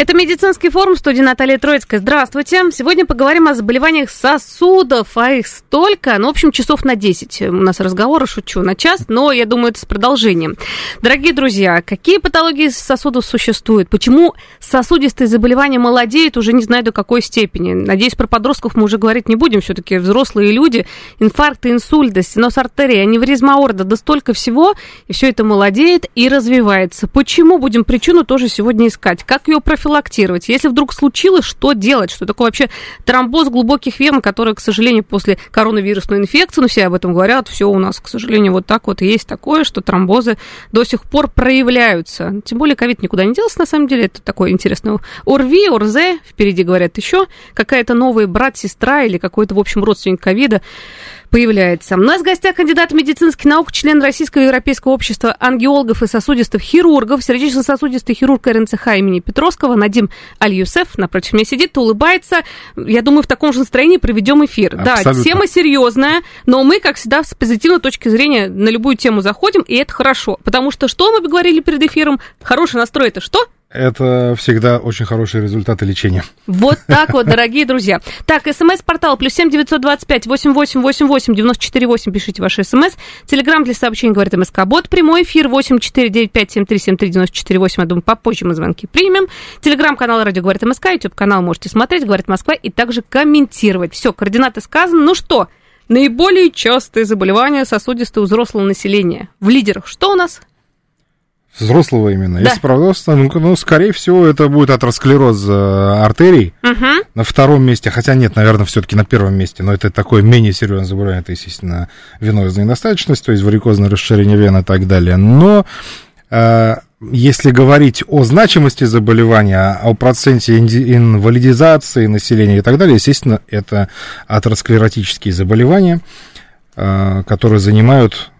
Это медицинский форум студии Наталья Троицкая. Здравствуйте. Сегодня поговорим о заболеваниях сосудов, а их столько, ну, в общем, часов на 10. У нас разговоры, шучу, на час, но я думаю, это с продолжением. Дорогие друзья, какие патологии сосудов существуют? Почему сосудистые заболевания молодеют уже не знаю до какой степени? Надеюсь, про подростков мы уже говорить не будем, все-таки взрослые люди. Инфаркты, инсульты, стеноз артерии, аневризма аорта, да столько всего, и все это молодеет и развивается. Почему? Будем причину тоже сегодня искать. Как ее профилактировать? Профилактировать? Если вдруг случилось, что делать? Что такое вообще тромбоз глубоких вен, который, к сожалению, после коронавирусной инфекции, ну, все об этом говорят, все у нас, к сожалению, вот так вот есть такое, что тромбозы до сих пор проявляются. Тем более ковид никуда не делся, на самом деле, это такое интересное. ОРВИ, ОРЗ, впереди говорят еще, какая-то новая брат, сестра или какой-то, в общем, родственник ковида появляется. У нас в гостях кандидат медицинских наук, член Российского Европейского общества ангиологов и сосудистых хирургов, сердечно-сосудистый хирург РНЦХ имени Петровского Надим Аль-Юсеф. Напротив меня сидит, улыбается. Я думаю, в таком же настроении проведем эфир. Абсолютно. Да, тема серьезная, но мы, как всегда, с позитивной точки зрения на любую тему заходим, и это хорошо. Потому что что мы говорили перед эфиром? Хороший настрой это что? Это всегда очень хорошие результаты лечения. Вот так вот, дорогие друзья. Так, смс-портал плюс семь девятьсот двадцать пять восемь восемь восемь восемь девяносто четыре восемь. Пишите ваши смс. Телеграмм для сообщений говорит МСК Бот. Прямой эфир восемь четыре девять пять семь три семь три девяносто четыре восемь. Я думаю, попозже мы звонки примем. Телеграм-канал Радио говорит МСК. Ютуб канал можете смотреть, говорит Москва, и также комментировать. Все, координаты сказаны. Ну что, наиболее частые заболевания сосудистого взрослого населения. В лидерах что у нас? Взрослого именно. Да. Если правдосно, ну, ну, скорее всего, это будет атеросклероз э, артерий. Угу. На втором месте, хотя нет, наверное, все-таки на первом месте, но это такое менее серьезное заболевание, это, естественно, венозная недостаточность, то есть варикозное расширение вен и так далее. Но э, если говорить о значимости заболевания, о проценте инвалидизации населения и так далее, естественно, это атеросклеротические заболевания, э, которые занимают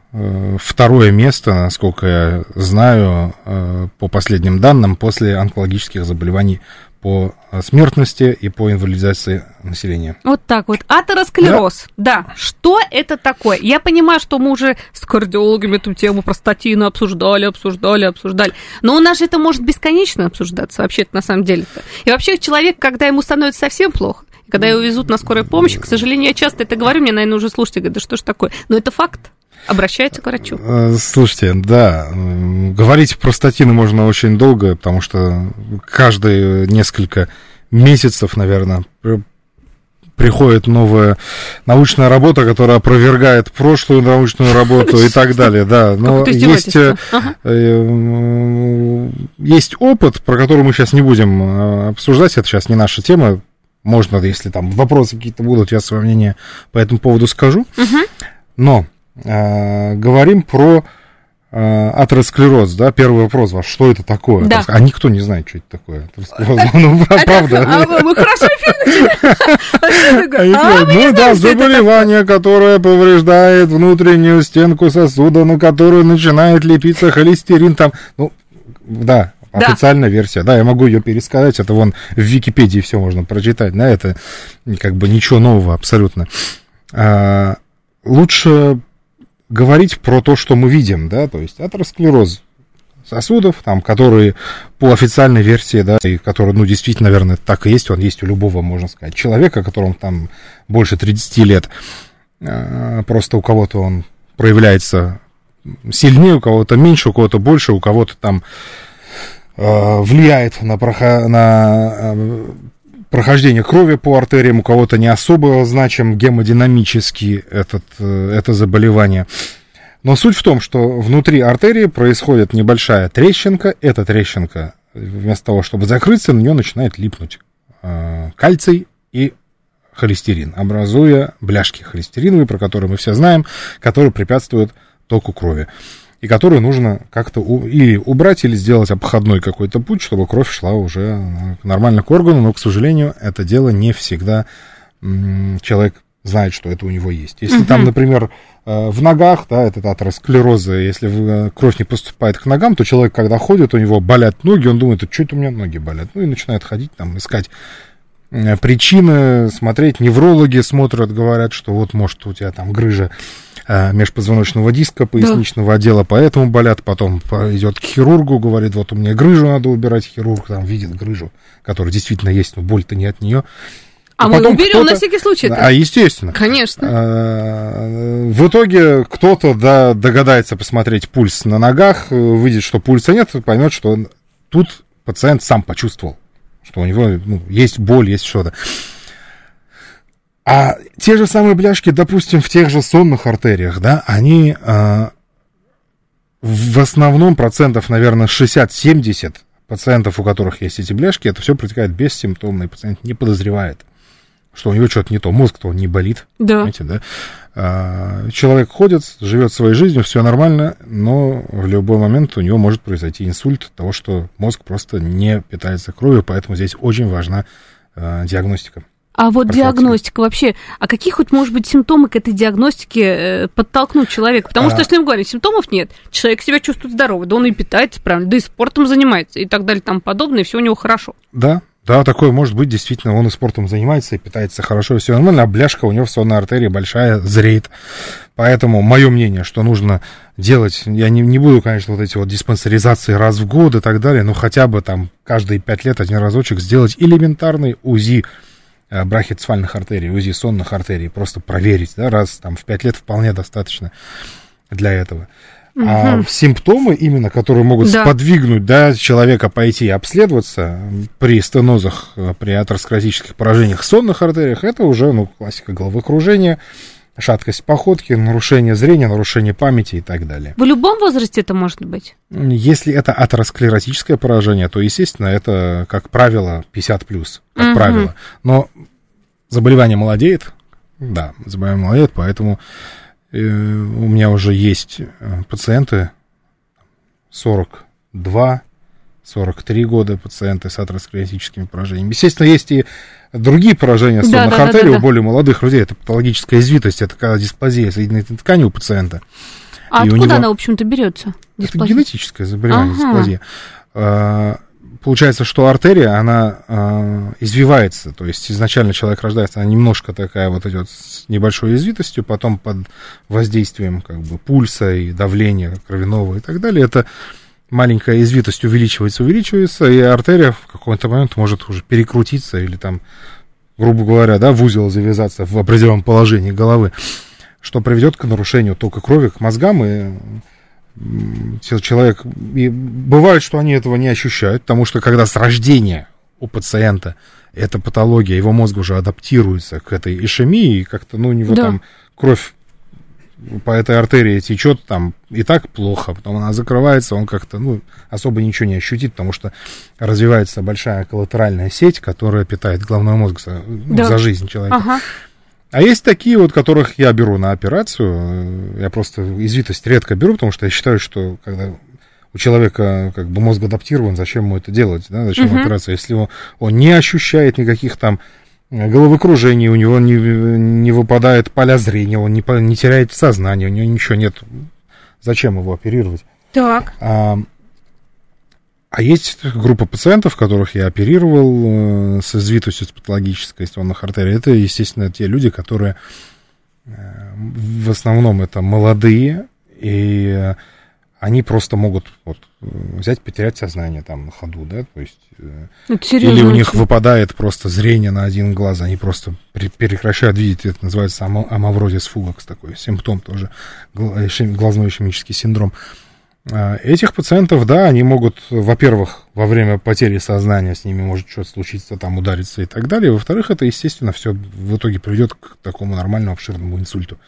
второе место, насколько я знаю, э, по последним данным, после онкологических заболеваний по смертности и по инвалидизации населения. Вот так вот. Атеросклероз. Да. да. Что это такое? Я понимаю, что мы уже с кардиологами эту тему простатина обсуждали, обсуждали, обсуждали. Но у нас же это может бесконечно обсуждаться вообще-то на самом деле-то. И вообще человек, когда ему становится совсем плохо, когда его везут на скорой помощи, к сожалению, я часто это говорю, мне, наверное, уже слушайте, говорят, да что ж такое? Но это факт. Обращается к врачу. Э, слушайте, да, говорить про статины можно очень долго, потому что каждые несколько месяцев, наверное, приходит новая научная работа, которая опровергает прошлую научную работу и так далее, да. Но есть, э, э, есть опыт, про который мы сейчас не будем обсуждать, это сейчас не наша тема. Можно, если там вопросы какие-то будут, я свое мнение по этому поводу скажу. Но э, говорим про э, атеросклероз, да, первый вопрос ваш, что это такое? Да. А никто не знает, что это такое. Ну, правда. А мы хорошо Ну да, заболевание, которое повреждает внутреннюю стенку сосуда, на которую начинает лепиться холестерин, там, ну, да, официальная версия. Да, я могу ее пересказать, это вон в Википедии все можно прочитать, да, это как бы ничего нового абсолютно. А, лучше говорить про то, что мы видим, да, то есть атеросклероз сосудов, там, которые по официальной версии, да, и которые, ну, действительно, наверное, так и есть, он есть у любого, можно сказать, человека, которому там больше 30 лет, а, просто у кого-то он проявляется сильнее, у кого-то меньше, у кого-то больше, у кого-то там а, влияет на, проход... на а, прохождение крови по артериям, у кого-то не особо значим гемодинамически этот, э, это заболевание. Но суть в том, что внутри артерии происходит небольшая трещинка. Эта трещинка, вместо того, чтобы закрыться, на нее начинает липнуть э, кальций и холестерин, образуя бляшки холестериновые, про которые мы все знаем, которые препятствуют току крови. И которую нужно как-то у, или убрать, или сделать обходной какой-то путь, чтобы кровь шла уже нормально к органу, но, к сожалению, это дело не всегда человек знает, что это у него есть. Если uh-huh. там, например, э, в ногах, да, этот атеросклероза, если э, кровь не поступает к ногам, то человек, когда ходит, у него болят ноги, он думает, что это у меня ноги болят? Ну и начинает ходить, там, искать э, причины, смотреть, неврологи смотрят, говорят, что вот, может, у тебя там грыжа межпозвоночного диска, поясничного да. отдела, поэтому болят, потом идет к хирургу, говорит, вот у меня грыжу надо убирать, хирург там видит грыжу, которая действительно есть, но боль-то не от нее, а мы уберем на всякий случай. -то. А, естественно. Конечно. А, в итоге кто-то да, догадается посмотреть пульс на ногах, выйдет, что пульса нет, поймет, что тут пациент сам почувствовал, что у него ну, есть боль, есть что-то. А те же самые бляшки, допустим, в тех же сонных артериях, да, они а, в основном процентов, наверное, 60-70 пациентов, у которых есть эти бляшки, это все протекает бессимптомно, и пациент не подозревает что у него что-то не то, мозг-то не болит. Да. Понимаете, да? А, человек ходит, живет своей жизнью, все нормально, но в любой момент у него может произойти инсульт от того, что мозг просто не питается кровью, поэтому здесь очень важна а, диагностика. А вот диагностика вообще, а какие хоть, может быть, симптомы к этой диагностике э, подтолкнуть человека? Потому а... что, если мы говорим, симптомов нет, человек себя чувствует здоровый, да он и питается правильно, да и спортом занимается и так далее, там подобное, и все у него хорошо. Да, да, такое может быть, действительно, он и спортом занимается, и питается хорошо, и все нормально, а бляшка у него в сонной артерии большая, зреет. Поэтому мое мнение, что нужно делать, я не, не буду, конечно, вот эти вот диспансеризации раз в год и так далее, но хотя бы там каждые пять лет один разочек сделать элементарный УЗИ брахицефальных артерий, УЗИ сонных артерий, просто проверить, да, раз там в пять лет вполне достаточно для этого. Угу. А симптомы именно, которые могут да. сподвигнуть да, человека пойти обследоваться при стенозах, э, при атеросклеротических поражениях сонных артериях, это уже ну, классика головокружения, шаткость походки, нарушение зрения, нарушение памяти и так далее. В любом возрасте это может быть? Если это атеросклеротическое поражение, то, естественно, это, как правило, 50 плюс, как угу. правило. Но заболевание молодеет, да, заболевание молодеет, поэтому у меня уже есть э, пациенты 42, 43 года пациенты с атеросклеротическими поражениями. Естественно, есть и другие поражения сонных да, артерий да, да, у более молодых людей. Это патологическая извитость, это когда дисплазия соединительной ткани у пациента. А и откуда него... она, в общем-то, берется? Это генетическое заболевание, ага. дисплазия. А, получается, что артерия, она э, извивается, то есть изначально человек рождается, она немножко такая вот идет с небольшой извитостью, потом под воздействием как бы пульса и давления кровяного и так далее, это маленькая извитость увеличивается, увеличивается, и артерия в какой-то момент может уже перекрутиться или там, грубо говоря, да, в узел завязаться в определенном положении головы, что приведет к нарушению тока крови к мозгам и человек... И бывает, что они этого не ощущают, потому что когда с рождения у пациента эта патология, его мозг уже адаптируется к этой ишемии, и как-то, ну, у него да. там кровь по этой артерии течет там и так плохо, потом она закрывается, он как-то, ну, особо ничего не ощутит, потому что развивается большая коллатеральная сеть, которая питает головной мозг за, ну, да. за жизнь человека. Ага. А есть такие вот, которых я беру на операцию. Я просто извитость редко беру, потому что я считаю, что когда у человека как бы мозг адаптирован, зачем ему это делать, да, зачем uh-huh. операция, если он, он не ощущает никаких там головокружений, у него не, не выпадает поля зрения, он не, не теряет сознание, у него ничего нет. Зачем его оперировать? Так. А, а есть группа пациентов, которых я оперировал э, с извитостью, с патологической сонных артерий. Это, естественно, те люди, которые э, в основном это молодые, и они просто могут вот, взять, потерять сознание там на ходу, да, то есть... Э, или у них выпадает просто зрение на один глаз, они просто прекращают видеть, это называется амаврозис фугакс, такой симптом тоже, глазной ишемический синдром. А, этих пациентов, да, они могут, во-первых, во время потери сознания с ними может что-то случиться, там удариться и так далее. Во-вторых, это, естественно, все в итоге приведет к такому нормальному обширному инсульту.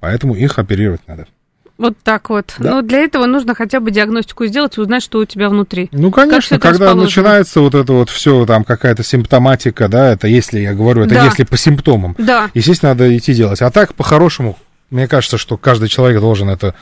Поэтому их оперировать надо. Вот так вот. Да. Но для этого нужно хотя бы диагностику сделать и узнать, что у тебя внутри. Ну, конечно, когда начинается вот это вот все, там какая-то симптоматика, да, это если, я говорю, это да. если по симптомам. Да. Естественно, надо идти делать. А так, по-хорошему, мне кажется, что каждый человек должен это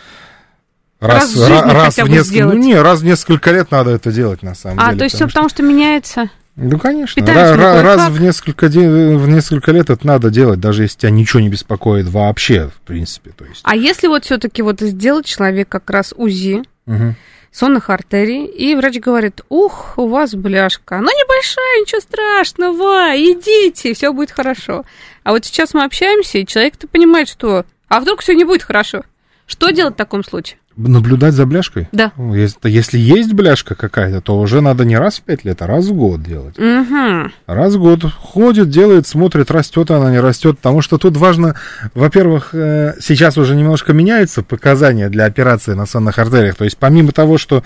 раз, раз в жизни раз хотя бы несколько, сделать. Ну, не, раз в несколько лет надо это делать, на самом а, деле. А, то есть все потому, что меняется? Ну, конечно. Раз, раз в, несколько день, в несколько лет это надо делать, даже если тебя ничего не беспокоит вообще, в принципе. То есть. А если вот все-таки вот сделать человек как раз УЗИ, угу. сонных артерий, и врач говорит, ух, у вас бляшка, ну небольшая, ничего страшного, идите, все будет хорошо. А вот сейчас мы общаемся, и человек-то понимает, что, а вдруг все не будет хорошо? Что делать в таком случае? Наблюдать за бляшкой? Да. Если, если есть бляшка какая-то, то уже надо не раз в пять лет, а раз в год делать. Угу. Раз в год ходит, делает, смотрит, растет она, не растет. Потому что тут важно, во-первых, э, сейчас уже немножко меняются показания для операции на сонных артериях. То есть помимо того, что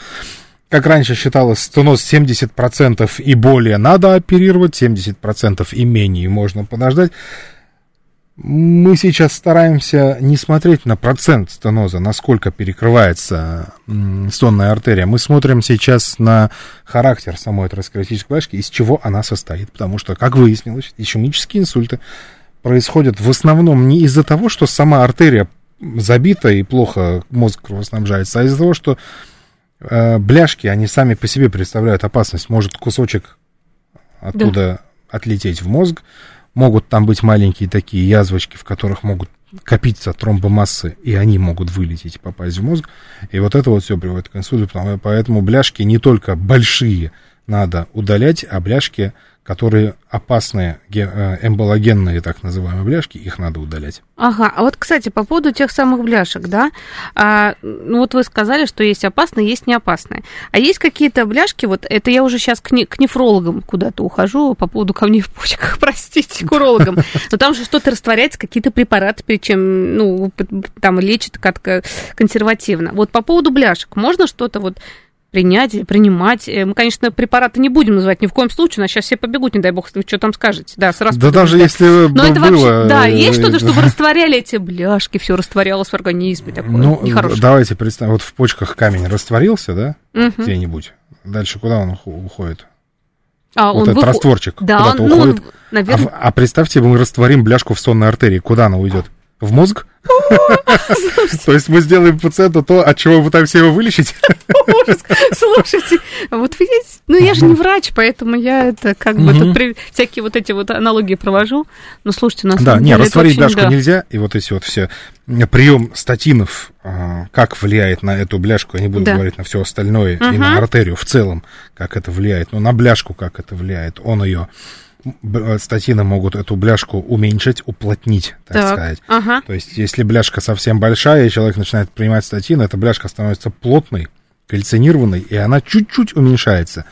как раньше считалось, стеноз 70% и более надо оперировать, 70% и менее можно подождать мы сейчас стараемся не смотреть на процент стеноза, насколько перекрывается сонная артерия. Мы смотрим сейчас на характер самой атеросклеротической бляшки, из чего она состоит. Потому что, как выяснилось, ишемические инсульты происходят в основном не из-за того, что сама артерия забита и плохо мозг кровоснабжается, а из-за того, что э, бляшки, они сами по себе представляют опасность. Может кусочек оттуда да. отлететь в мозг, Могут там быть маленькие такие язвочки, в которых могут копиться тромбомассы, и они могут вылететь и попасть в мозг. И вот это вот все приводит к инсульту. Поэтому бляшки не только большие надо удалять, а бляшки которые опасные э, эмбологенные так называемые бляшки, их надо удалять. Ага, а вот, кстати, по поводу тех самых бляшек, да, а, ну вот вы сказали, что есть опасные, есть не опасные. А есть какие-то бляшки, вот это я уже сейчас к, не, к нефрологам куда-то ухожу по поводу камней в почках, простите, к урологам. Но там же что-то растворяется, какие-то препараты, причем, ну, там лечат как-то консервативно. Вот по поводу бляшек, можно что-то вот принять, принимать. Э, мы, конечно, препараты не будем называть ни в коем случае, нас сейчас все побегут, не дай бог, вы что там скажете. Да, сразу да даже если Но это было... вообще, да, есть что-то, чтобы растворяли эти бляшки, все растворялось в организме, такое ну, нехорошее. Давайте представим, вот в почках камень растворился, да, угу. где-нибудь, дальше куда он уходит? А, вот он этот выход... растворчик да, куда-то он, уходит. Ну, наверное... а, а представьте, мы растворим бляшку в сонной артерии, куда она уйдет? В мозг? То есть мы сделаем пациенту то, от чего мы пытаемся его вылечить? Слушайте, вот вы есть... Ну, я же не врач, поэтому я это как бы всякие вот эти вот аналогии провожу. Но слушайте, на Да, не, растворить бляшку нельзя, и вот эти вот все. Прием статинов, а, как влияет на эту бляшку, я не буду говорить на все остальное, и на артерию в целом, как это влияет, но на бляшку как это влияет, он ее статины могут эту бляшку уменьшить, уплотнить, так, так сказать. Ага. То есть, если бляшка совсем большая, и человек начинает принимать статины, эта бляшка становится плотной, кальцинированной, и она чуть-чуть уменьшается.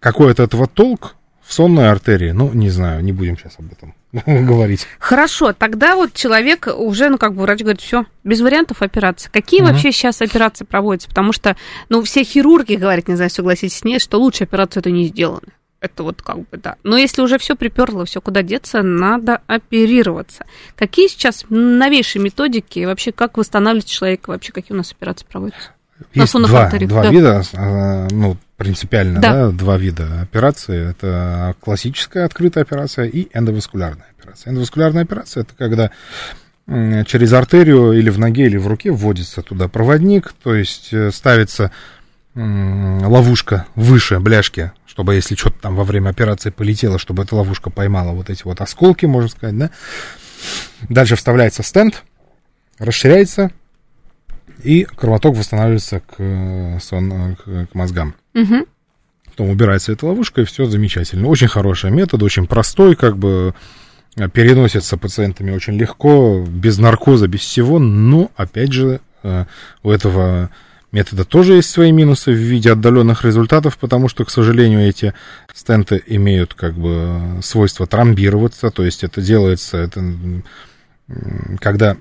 Какой от этого толк в сонной артерии? Ну, не знаю, не будем сейчас об этом говорить. Хорошо, тогда вот человек уже, ну, как бы врач говорит, все, без вариантов операции. Какие угу. вообще сейчас операции проводятся? Потому что, ну, все хирурги говорят, не знаю, согласитесь с ней, что лучше операцию это не сделано. Это вот как бы, да. Но если уже все приперло, все куда деться, надо оперироваться. Какие сейчас новейшие методики и вообще как восстанавливать человека, вообще какие у нас операции проводятся? Есть два, два да. вида, а, ну, принципиально, да. да, два вида операции. Это классическая открытая операция и эндоваскулярная операция. Эндоваскулярная операция это когда через артерию или в ноге, или в руке вводится туда проводник, то есть э, ставится ловушка выше бляшки, чтобы если что-то там во время операции полетело, чтобы эта ловушка поймала вот эти вот осколки, можно сказать, да. Дальше вставляется стенд, расширяется, и кровоток восстанавливается к, сон, к, к мозгам. Угу. Потом убирается эта ловушка, и все замечательно. Очень хороший метод, очень простой, как бы переносится пациентами очень легко, без наркоза, без всего, но, опять же, э, у этого метода тоже есть свои минусы в виде отдаленных результатов, потому что, к сожалению, эти стенты имеют как бы свойство тромбироваться, то есть это делается, это, когда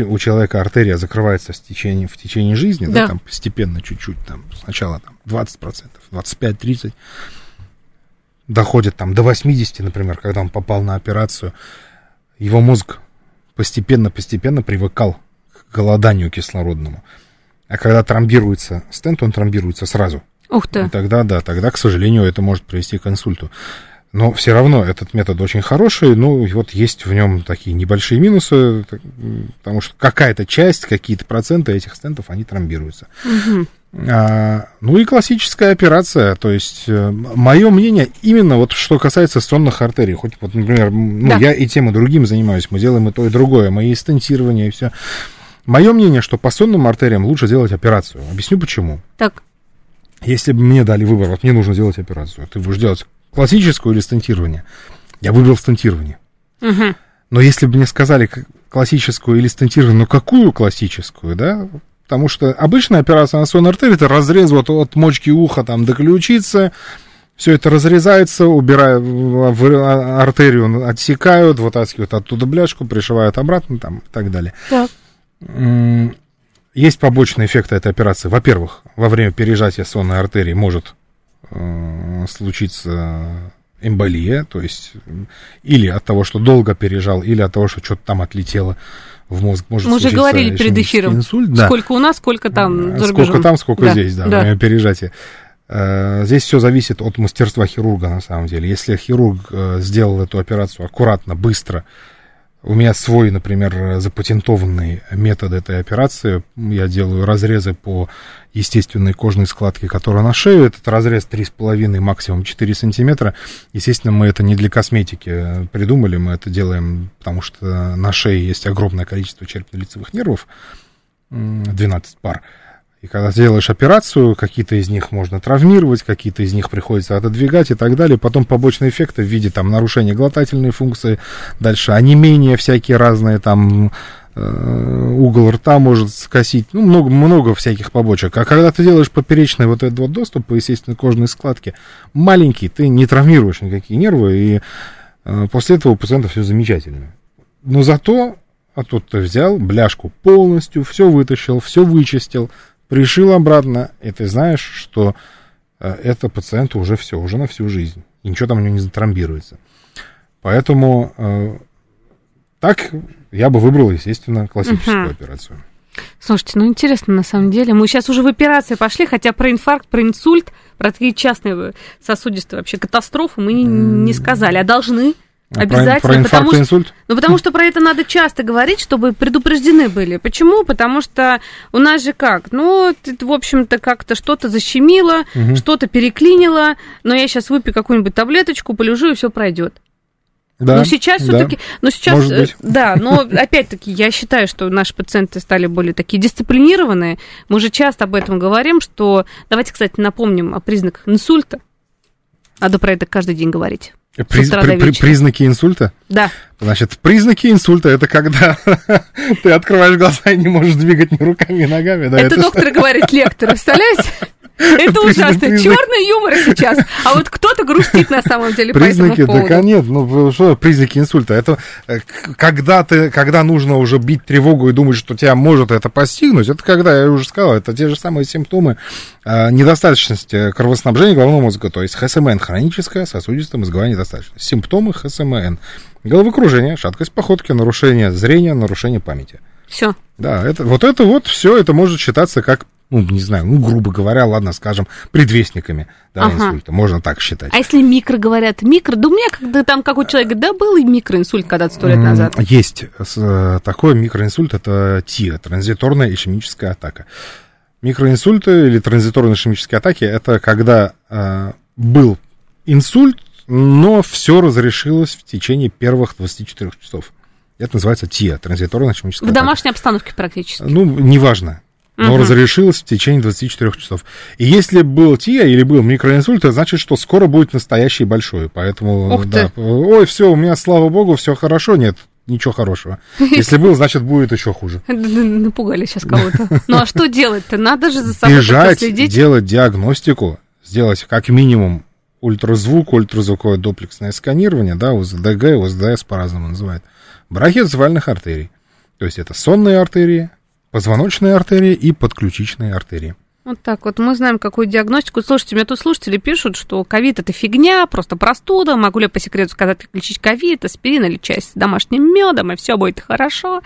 у человека артерия закрывается в течение, в течение жизни, да. да, там постепенно чуть-чуть, там сначала там 20%, 25-30%, доходит там до 80, например, когда он попал на операцию, его мозг постепенно-постепенно привыкал к голоданию кислородному. А когда тромбируется стенд, он тромбируется сразу. Ух ты. И тогда, да, тогда, к сожалению, это может привести к инсульту. Но все равно этот метод очень хороший, ну, вот есть в нем такие небольшие минусы, потому что какая-то часть, какие-то проценты этих стентов, они тромбируются. Угу. А, ну и классическая операция, то есть, э, мое мнение, именно вот что касается сонных артерий, хоть вот, например, ну, да. я и тем, и другим занимаюсь, мы делаем и то, и другое, мои стентирования и все. Мое мнение, что по сонным артериям лучше делать операцию. Объясню почему. Так. Если бы мне дали выбор, вот мне нужно делать операцию, ты будешь делать классическую или стентирование, я выбрал стентирование. Угу. Но если бы мне сказали классическую или стентирование, ну какую классическую, да, потому что обычная операция на сонной артерии это разрез вот от мочки уха там до ключицы, все это разрезается, убирают в артерию, отсекают, вытаскивают оттуда бляшку, пришивают обратно там и так далее. Так. Есть побочные эффекты этой операции. Во-первых, во время пережатия сонной артерии может э, случиться эмболия, то есть или от того, что долго пережал, или от того, что что-то там отлетело в мозг. Может Мы уже говорили перед эфиром, инсульт, да. сколько у нас, сколько там за Сколько там, сколько да. здесь, да, да. во время пережатия. Э, здесь все зависит от мастерства хирурга, на самом деле. Если хирург э, сделал эту операцию аккуратно, быстро, у меня свой, например, запатентованный метод этой операции. Я делаю разрезы по естественной кожной складке, которая на шею. Этот разрез 3,5, максимум 4 сантиметра. Естественно, мы это не для косметики придумали, мы это делаем, потому что на шее есть огромное количество черепно-лицевых нервов, 12 пар. И когда делаешь операцию, какие-то из них можно травмировать, какие-то из них приходится отодвигать и так далее. Потом побочные эффекты в виде там нарушения глотательной функции, дальше онемения всякие разные, там э, угол рта может скосить, ну, много, много всяких побочек. А когда ты делаешь поперечный вот этот вот доступ по естественной кожной складке, маленький, ты не травмируешь никакие нервы, и э, после этого у пациента все замечательно. Но зато, а тут ты взял бляшку полностью, все вытащил, все вычистил, пришил обратно, и ты знаешь, что э, это пациенту уже все, уже на всю жизнь. И ничего там у него не затрамбируется. Поэтому э, так я бы выбрал, естественно, классическую угу. операцию. Слушайте, ну интересно на самом деле. Мы сейчас уже в операции пошли, хотя про инфаркт, про инсульт, про такие частные сосудистые вообще катастрофы мы не, не сказали, а должны. Обязательно, про, про потому что, инсульт? Ну, потому что про это надо часто говорить, чтобы предупреждены были. Почему? Потому что у нас же как? Ну, в общем-то, как-то что-то защемило, угу. что-то переклинило, но я сейчас выпью какую-нибудь таблеточку, полежу, и все пройдет. Да, но сейчас да, все-таки, но сейчас, э, да, но опять-таки я считаю, что наши пациенты стали более такие дисциплинированные. Мы же часто об этом говорим, что давайте, кстати, напомним о признаках инсульта. Надо про это каждый день говорить. Приз, при, при, признаки инсульта? Да. Значит, признаки инсульта это когда ты открываешь глаза и не можешь двигать ни руками, ни ногами. Да, это, это доктор говорит лектор, представляете? Это ужасно. Черный юмор сейчас. А вот кто-то грустит на самом деле признаки, по этому поводу. Да, нет, ну что, признаки инсульта. Это э, когда ты, когда нужно уже бить тревогу и думать, что тебя может это постигнуть, это когда, я уже сказал, это те же самые симптомы э, недостаточности кровоснабжения головного мозга, то есть ХСМН, хроническая сосудистая мозговая недостаточность. Симптомы ХСМН. Головокружение, шаткость походки, нарушение зрения, нарушение памяти. Все. Да, это, вот это вот все, это может считаться как ну, не знаю, ну, грубо говоря, ладно, скажем, предвестниками да, ага. инсульта, можно так считать. А если микро говорят, микро, да у меня когда там какой человек говорит, да, был и микроинсульт когда-то сто лет назад. Есть э, такой микроинсульт, это ТИА, транзиторная ишемическая атака. Микроинсульты или транзиторные ишемические атаки, это когда э, был инсульт, но все разрешилось в течение первых 24 часов. Это называется ТИА, транзиторная ишемическая В атака. домашней обстановке практически. Ну, неважно но угу. разрешилось в течение 24 часов. И если был ТИА или был микроинсульт, это значит, что скоро будет настоящий большой. Поэтому, Ух да, ты. ой, все, у меня, слава богу, все хорошо. Нет, ничего хорошего. Если был, значит, будет еще хуже. Напугали сейчас кого-то. Ну а что делать-то? Надо же за собой Бежать, следить. делать диагностику, сделать как минимум ультразвук, ультразвуковое дуплексное сканирование, да, УЗДГ, УЗДС по-разному называют, брахиоцефальных артерий. То есть это сонные артерии, позвоночные артерии и подключичные артерии. Вот так вот. Мы знаем, какую диагностику. Слушайте, мне тут слушатели пишут, что ковид это фигня, просто простуда. Могу ли я по секрету сказать, как лечить ковид, аспирин или чай с домашним медом, и все будет хорошо.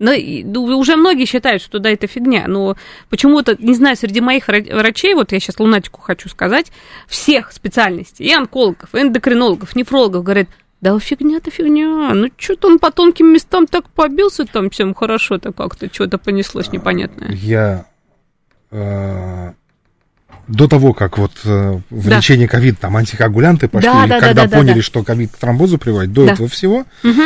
Но, ну, уже многие считают, что да, это фигня, но почему-то, не знаю, среди моих врачей, вот я сейчас лунатику хочу сказать, всех специальностей, и онкологов, и эндокринологов, нефрологов, говорят, да фигня-то фигня, ну что-то он по тонким местам так побился там всем хорошо-то как-то, что-то понеслось непонятное. Я э, до того, как вот э, в да. лечении ковид там антикоагулянты пошли, да, да, когда да, поняли, да. что ковид к тромбозу приводит, до да. этого всего, угу.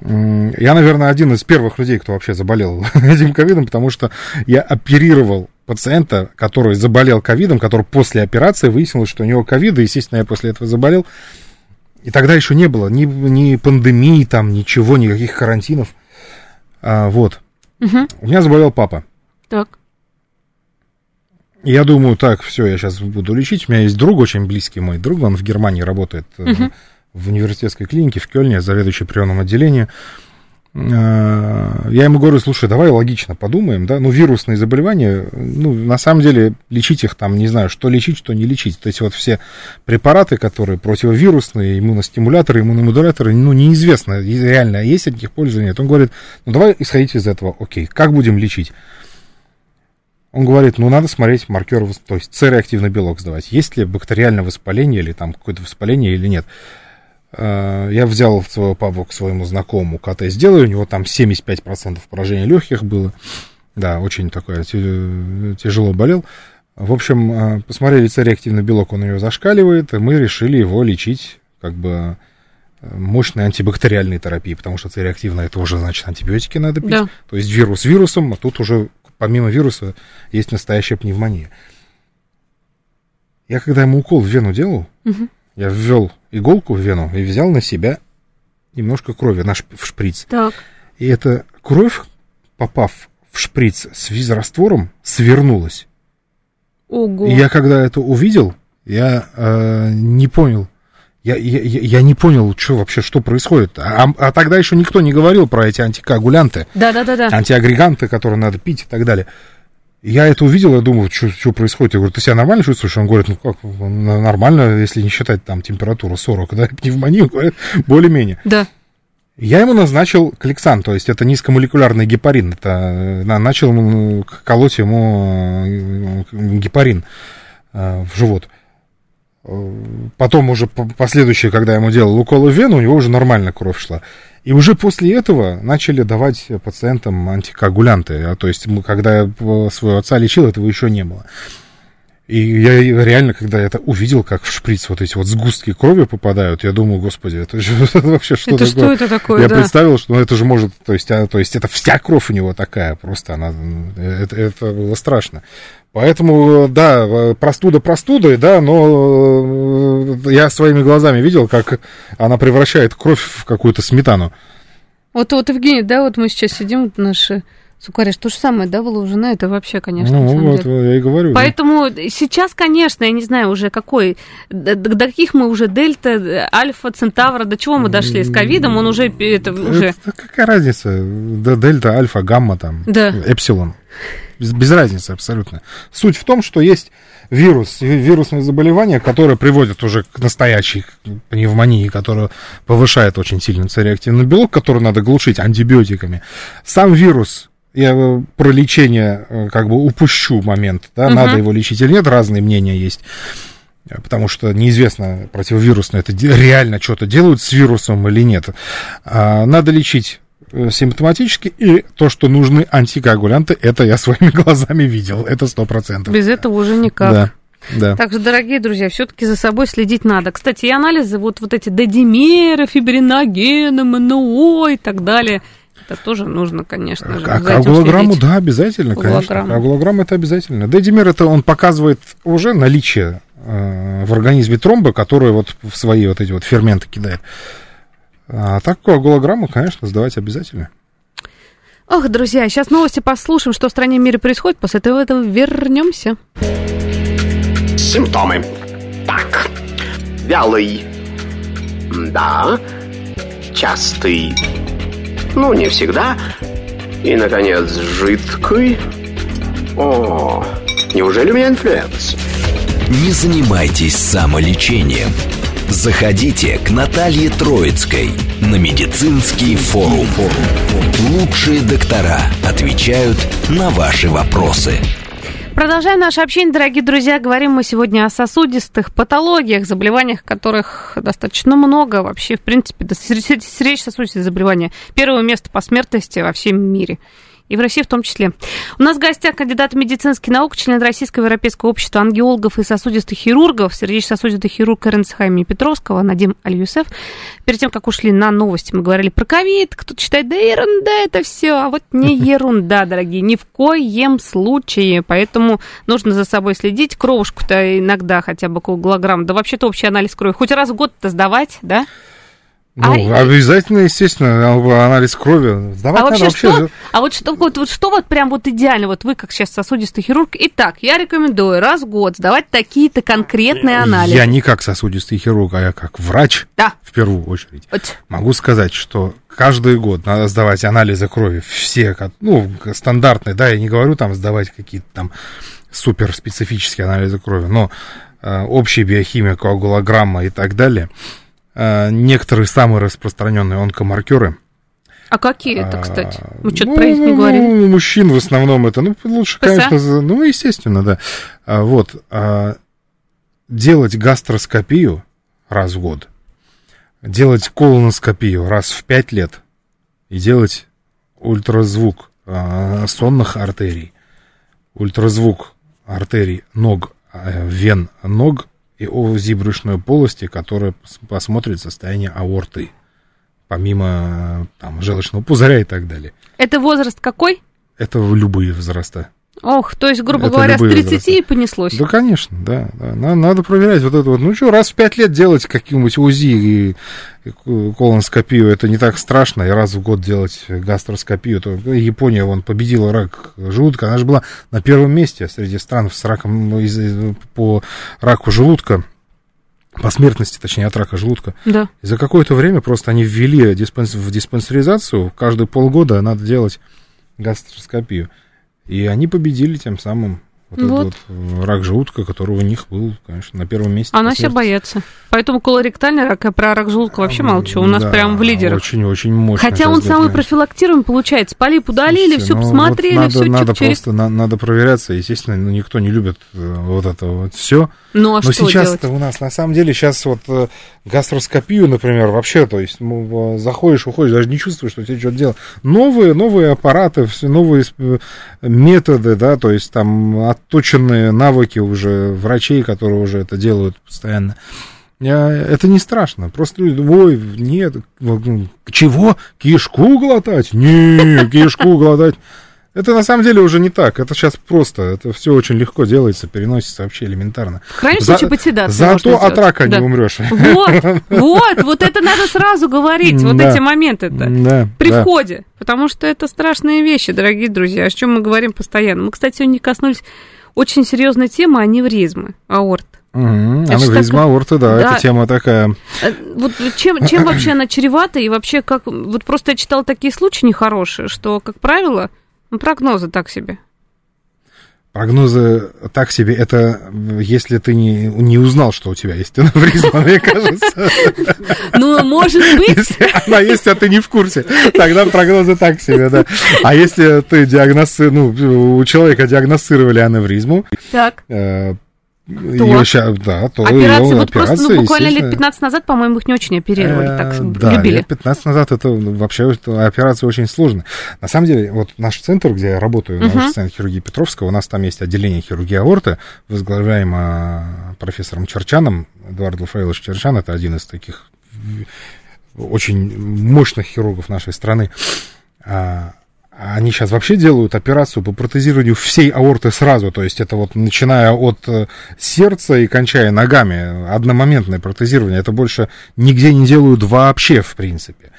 Я, наверное, один из первых людей, кто вообще заболел этим ковидом, потому что я оперировал пациента, который заболел ковидом, который после операции выяснилось, что у него ковид, и, естественно, я после этого заболел. И тогда еще не было ни, ни пандемии, там, ничего, никаких карантинов. А, вот. Угу. У меня заболел папа. Так. Я думаю, так, все, я сейчас буду лечить. У меня есть друг, очень близкий мой друг, он в Германии работает. Угу в университетской клинике в Кёльне, заведующий приемным отделением. Э, я ему говорю, слушай, давай логично подумаем, да, ну, вирусные заболевания, ну, на самом деле, лечить их там, не знаю, что лечить, что не лечить. То есть вот все препараты, которые противовирусные, иммуностимуляторы, иммуномодуляторы, ну, неизвестно, реально, есть от них польза, нет. Он говорит, ну, давай исходить из этого, окей, как будем лечить? Он говорит, ну, надо смотреть маркер, то есть С-реактивный белок сдавать, есть ли бактериальное воспаление или там какое-то воспаление или нет. Э, я взял своего папу к своему знакомому КТ сделаю, у него там 75% поражения легких было. Да, очень такое, тяжело болел. В общем, э, посмотрели цереактивный белок, он у него зашкаливает, и мы решили его лечить как бы э, мощной антибактериальной терапией, потому что цереактивно это уже, значит, антибиотики надо пить. Да. То есть вирус вирусом, а тут уже помимо вируса есть настоящая пневмония. Я когда ему укол в вену делал, угу. Я ввел иголку в вену и взял на себя немножко крови, наш в шприц. Так. И эта кровь, попав в шприц с визраствором, свернулась. Ого. И я когда это увидел, я э, не понял. Я, я, я не понял, что вообще, что происходит. А, а тогда еще никто не говорил про эти антикоагулянты. Да, да, да, да. Антиагреганты, которые надо пить и так далее. Я это увидел, я думаю, что, происходит. Я говорю, ты себя нормально чувствуешь? Он говорит, ну как, нормально, если не считать там температуру 40, да, пневмонию, более-менее. Да. Я ему назначил кликсан, то есть это низкомолекулярный гепарин. Это, начал колоть ему э, гепарин э, в живот. Потом уже последующие, когда ему делал уколы в вену, у него уже нормально кровь шла. И уже после этого начали давать пациентам антикоагулянты. А, то есть, когда я своего отца лечил, этого еще не было. И я реально, когда это увидел, как в шприц вот эти вот сгустки крови попадают, я думаю, господи, это же это вообще что это такое? Что это такое? Я да. представил, что ну, это же может, то есть, а, то есть это вся кровь у него такая, просто она, это, это было страшно. Поэтому, да, простуда простудой, да, но э, я своими глазами видел, как она превращает кровь в какую-то сметану. Вот, вот, Евгений, да, вот мы сейчас сидим, вот наши Сукариш, то же самое, да, на это вообще, конечно. Ну, вот деле. я и говорю. Поэтому да. сейчас, конечно, я не знаю уже какой, до, до каких мы уже дельта, альфа, центавра, до чего мы дошли с ковидом, он уже, это уже... Это, какая разница, до дельта, альфа, гамма там, да. эпсилон. Без, без разницы абсолютно. Суть в том, что есть вирус, вирусное заболевание, которое приводит уже к настоящей пневмонии, которая повышает очень сильно цереактивный белок, который надо глушить антибиотиками. Сам вирус я э, про лечение э, как бы упущу момент, да, угу. надо его лечить или нет, разные мнения есть. Потому что неизвестно, противовирусное это реально что-то делают с вирусом или нет. А, надо лечить э, симптоматически, и то, что нужны антикоагулянты, это я своими глазами видел, это сто процентов. Без этого уже никак. Да. Да. Так что, дорогие друзья, все-таки за собой следить надо. Кстати, и анализы, вот, вот эти дедимеры, фибриногены, МНО и так далее, это тоже нужно, конечно же. А коагулограмму, да, обязательно, конечно. Коагулограмма это обязательно. Дедимер это он показывает уже наличие э, в организме тромба, который вот в свои вот эти вот ферменты кидает. А так коагулограмму, конечно, сдавать обязательно. Ох, друзья, сейчас новости послушаем, что в стране и мире происходит. После этого, этого вернемся. Симптомы. Так, вялый. Да. Частый ну, не всегда. И, наконец, жидкий. О, неужели у меня инфлюенс? Не занимайтесь самолечением. Заходите к Наталье Троицкой на медицинский форум. Лучшие доктора отвечают на ваши вопросы. Продолжаем наше общение, дорогие друзья. Говорим мы сегодня о сосудистых патологиях, заболеваниях, которых достаточно много. Вообще, в принципе, сердечно-сосудистые заболевания. Первое место по смертности во всем мире и в России в том числе. У нас в гостях кандидат медицинских наук, член Российского Европейского общества ангиологов и сосудистых хирургов, сердечно-сосудистый хирург Эрнсхайма Петровского, Надим Альюсеф. Перед тем, как ушли на новости, мы говорили про ковид, кто-то считает, да ерунда это все, а вот не ерунда, дорогие, ни в коем случае, поэтому нужно за собой следить, кровушку-то иногда хотя бы килограмм, да вообще-то общий анализ крови, хоть раз в год-то сдавать, да? Ну, а... обязательно, естественно, анализ крови. Сдавать а вообще, вообще что? А вот что, вот, вот что вот прям вот идеально, вот вы как сейчас сосудистый хирург. Итак, я рекомендую раз в год сдавать такие-то конкретные анализы. Я не как сосудистый хирург, а я как врач, да. в первую очередь. Вот. Могу сказать, что каждый год надо сдавать анализы крови. Все, ну, стандартные, да, я не говорю там сдавать какие-то там суперспецифические анализы крови, но э, общая биохимия, коагулограмма и так далее – некоторые самые распространенные онкомаркеры. А какие это, кстати? Мы что-то ну, про них не говорили. Ну, у мужчин в основном это, ну, лучше, ПСА? конечно, ну, естественно, да. А, вот, а, делать гастроскопию раз в год, делать колоноскопию раз в пять лет и делать ультразвук а, сонных артерий, ультразвук артерий ног, э, вен ног и ОЗИ брюшной полости, которая посмотрит состояние аорты, помимо там, желчного пузыря и так далее. Это возраст какой? Это любые возраста. Ох, то есть, грубо это говоря, с 30 возраста. и понеслось. Да, конечно, да. да. Надо, надо проверять вот это вот. Ну что, раз в 5 лет делать какие-нибудь УЗИ и колоноскопию, это не так страшно, и раз в год делать гастроскопию. То Япония, вон, победила рак желудка, она же была на первом месте среди стран с раком по раку желудка по смертности, точнее, от рака желудка. Да. И за какое-то время просто они ввели диспенс... в диспансеризацию, каждые полгода надо делать гастроскопию. И они победили тем самым вот, вот. этот вот рак желудка, который у них был, конечно, на первом месте. А нас все боятся. Поэтому колоректальный рак, а про рак желудка вообще молчу. У нас да, прям в лидерах. Очень-очень мощно. Хотя он самый профилактируемый получается. Полип удалили, все ну, посмотрели, вот надо, все надо просто на, надо проверяться. Естественно, ну, никто не любит э, вот это вот все. Ну, а Но что сейчас это у нас, на самом деле, сейчас вот э, гастроскопию, например, вообще, то есть заходишь, уходишь, даже не чувствуешь, что тебе что-то делать. Новые, новые аппараты, все новые э, методы, да, то есть там отточенные навыки уже врачей, которые уже это делают постоянно. Это не страшно. Просто люди ой, нет, чего? Кишку глотать? Не, кишку глотать. Это на самом деле уже не так. Это сейчас просто. Это все очень легко делается, переносится вообще элементарно. В крайнем За, случае, потидаться. Зато от рака да. не умрешь. Вот, вот, вот это надо сразу говорить, вот эти моменты-то. Да, При да. входе. Потому что это страшные вещи, дорогие друзья, о чем мы говорим постоянно. Мы, кстати, сегодня коснулись очень серьезной темы аневризмы аорт. Угу, аневризма так... аорты, да, да, эта тема такая. Э, вот чем, чем вообще она чревата, и вообще как... Вот просто я читала такие случаи нехорошие, что, как правило, прогнозы так себе. Прогнозы так себе, это если ты не, не узнал, что у тебя есть аневризма, мне кажется. Ну, может быть. Если она есть, а ты не в курсе, тогда прогнозы так себе, да. А если ты диагнози... ну, у человека диагностировали аневризму, так. Э, ее сейчас, да, то операции, ее вот операции, просто ну, буквально лет 15 назад, по-моему, их не очень оперировали, так э, да, любили. лет 15 назад это вообще операция очень сложная. На самом деле, вот наш центр, где я работаю, uh-huh. наш центр хирургии Петровского, у нас там есть отделение хирургии аорты, возглавляемо профессором Черчаном, Эдуард Лафаилович Черчан, это один из таких очень мощных хирургов нашей страны. Они сейчас вообще делают операцию по протезированию всей аорты сразу, то есть это вот начиная от э, сердца и кончая ногами, одномоментное протезирование, это больше нигде не делают вообще, в принципе.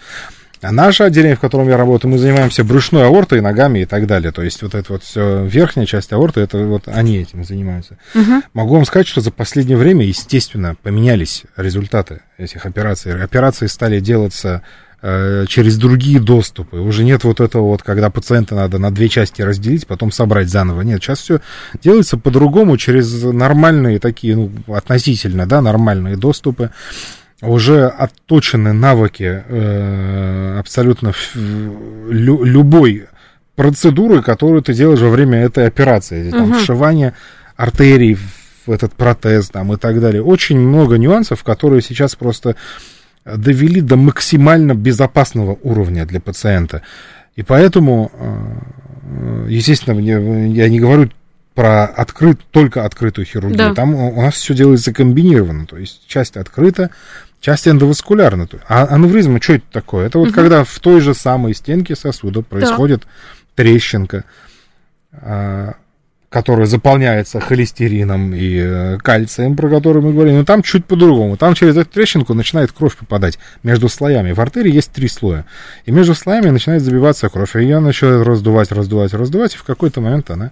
А наше отделение, в котором я работаю, мы занимаемся брюшной аортой, ногами и так далее. То есть вот это вот все, верхняя часть аорты, это вот они этим занимаются. Угу. Могу вам сказать, что за последнее время, естественно, поменялись результаты этих операций. Операции стали делаться через другие доступы. Уже нет вот этого вот, когда пациента надо на две части разделить, потом собрать заново. Нет, сейчас все делается по-другому, через нормальные такие, ну, относительно, да, нормальные доступы уже отточены навыки э, абсолютно лю, любой процедуры, которую ты делаешь во время этой операции. Там, угу. Вшивание артерий в этот протез там, и так далее. Очень много нюансов, которые сейчас просто довели до максимально безопасного уровня для пациента. И поэтому, э, естественно, я не говорю про открыт, только открытую хирургию. Да. Там у нас все делается комбинированно. То есть часть открыта, часть эндоваскулярна. А аневризма, что это такое? Это вот угу. когда в той же самой стенке сосуда происходит да. трещинка, а, которая заполняется холестерином и э, кальцием, про который мы говорим. Но там чуть по-другому. Там через эту трещинку начинает кровь попадать между слоями. В артерии есть три слоя. И между слоями начинает забиваться кровь. И ее начинает раздувать, раздувать, раздувать. И в какой-то момент она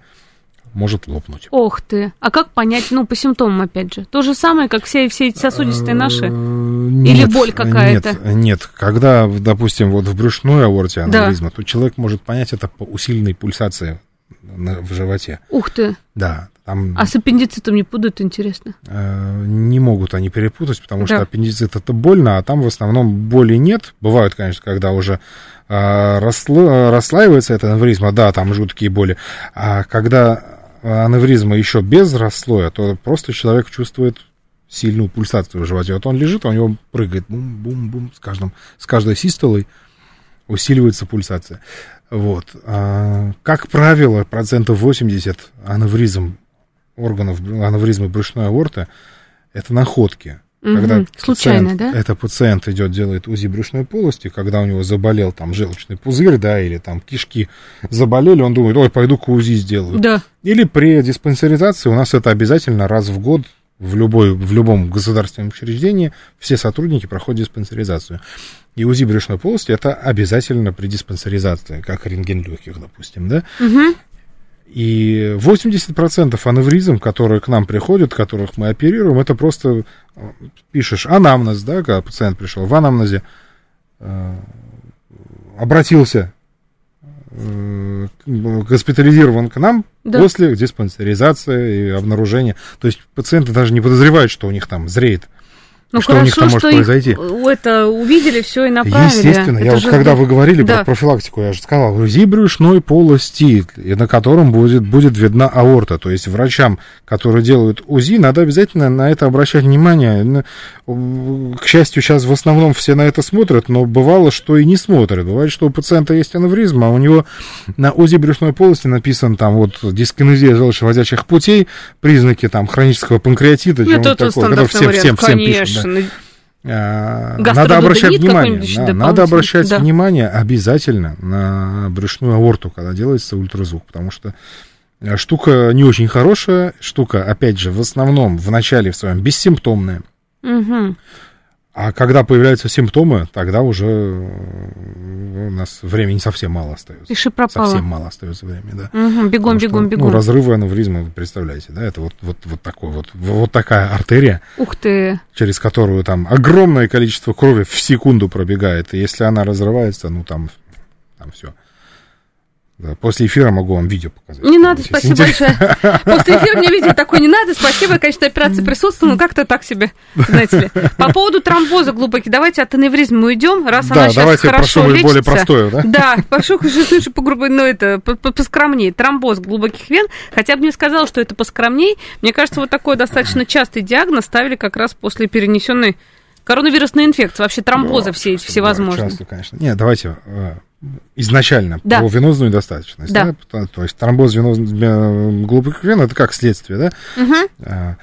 может лопнуть. Ох ты! А как понять, ну, по симптомам, опять же? То же самое, как все, все эти сосудистые наши? Э, Или боль какая-то? Нет, нет. Когда, допустим, вот в брюшной аорте аневризма, да. то человек может понять это по усиленной пульсации в животе. Ух ты! Да. Там, а с аппендицитом не путают, интересно? Э, не могут они перепутать, потому да. что аппендицит это больно, а там в основном боли нет. Бывают, конечно, когда уже э, рассло, расслаивается эта аневризма, да, там жуткие боли. А когда аневризма еще без расслоя, то просто человек чувствует сильную пульсацию в животе. Вот он лежит, а у него прыгает бум-бум-бум с, каждым, с каждой систолой усиливается пульсация. Вот. А, как правило, процентов 80 аневризм органов, аневризмы брюшной аорты это находки. Угу. Когда Случайно, пациент, да? Это пациент идет, делает УЗИ брюшной полости, когда у него заболел там желчный пузырь, да, или там кишки заболели, он думает, ой, пойду к УЗИ сделаю. Да. Или при диспансеризации у нас это обязательно раз в год в, любой, в любом государственном учреждении все сотрудники проходят диспансеризацию. И УЗИ брюшной полости это обязательно при диспансеризации, как рентген легких, допустим, да? Угу. И 80% аневризм, которые к нам приходят, которых мы оперируем, это просто э, пишешь анамнез, да, когда пациент пришел в анамнезе, э, обратился, госпитализирован к нам да. после диспансеризации и обнаружения. То есть пациенты даже не подозревают, что у них там зреет ну, что хорошо, у них там может произойти? это увидели, все и направили. Естественно, это я вот, когда вы говорили да. про профилактику, я же сказал, УЗИ брюшной полости, на котором будет, будет видна аорта. То есть врачам, которые делают УЗИ, надо обязательно на это обращать внимание. К счастью, сейчас в основном все на это смотрят, но бывало, что и не смотрят. Бывает, что у пациента есть аневризма, а у него на УЗИ брюшной полости написан там вот дискинезия желчеводящих путей, признаки там хронического панкреатита, ну, чем-то такое. Это всем, всем, всем пишут конечно. Да. Надо обращать внимание, да, надо обращать да. внимание обязательно на брюшную аорту, когда делается ультразвук, потому что э, штука не очень хорошая, штука, опять же, в основном в начале в своем бессимптомная. Угу. А когда появляются симптомы, тогда уже э, у нас времени совсем мало остается. Пиши пропало. Совсем мало остается времени, да. Угу, бегом, что, бегом, бегом. Ну, разрывы аневризмы, вы представляете, да, это вот, вот, вот такой вот, вот такая артерия. Ух ты! Через которую там огромное количество крови в секунду пробегает, и если она разрывается, ну там, там все. Да, после эфира могу вам видео показать. Не надо, спасибо большое. После эфира мне видео такое не надо. Спасибо, конечно, операция присутствовала, но как-то так себе, знаете ли. По поводу тромбоза глубокий, давайте от аневризма уйдем, раз да, она сейчас давайте хорошо прошу лечится. более простое, да? Да, прошу лучше по грубой, ну это, поскромнее. Тромбоз глубоких вен, хотя бы не сказал, что это поскромней. Мне кажется, вот такой достаточно частый диагноз ставили как раз после перенесенной коронавирусной инфекции. Вообще тромбозы все эти всевозможные. Часто, конечно. Нет, давайте э, изначально да. про венозную недостаточность. Да. Да? То есть тромбоз веноз... глубоких вен это как следствие, да? Угу.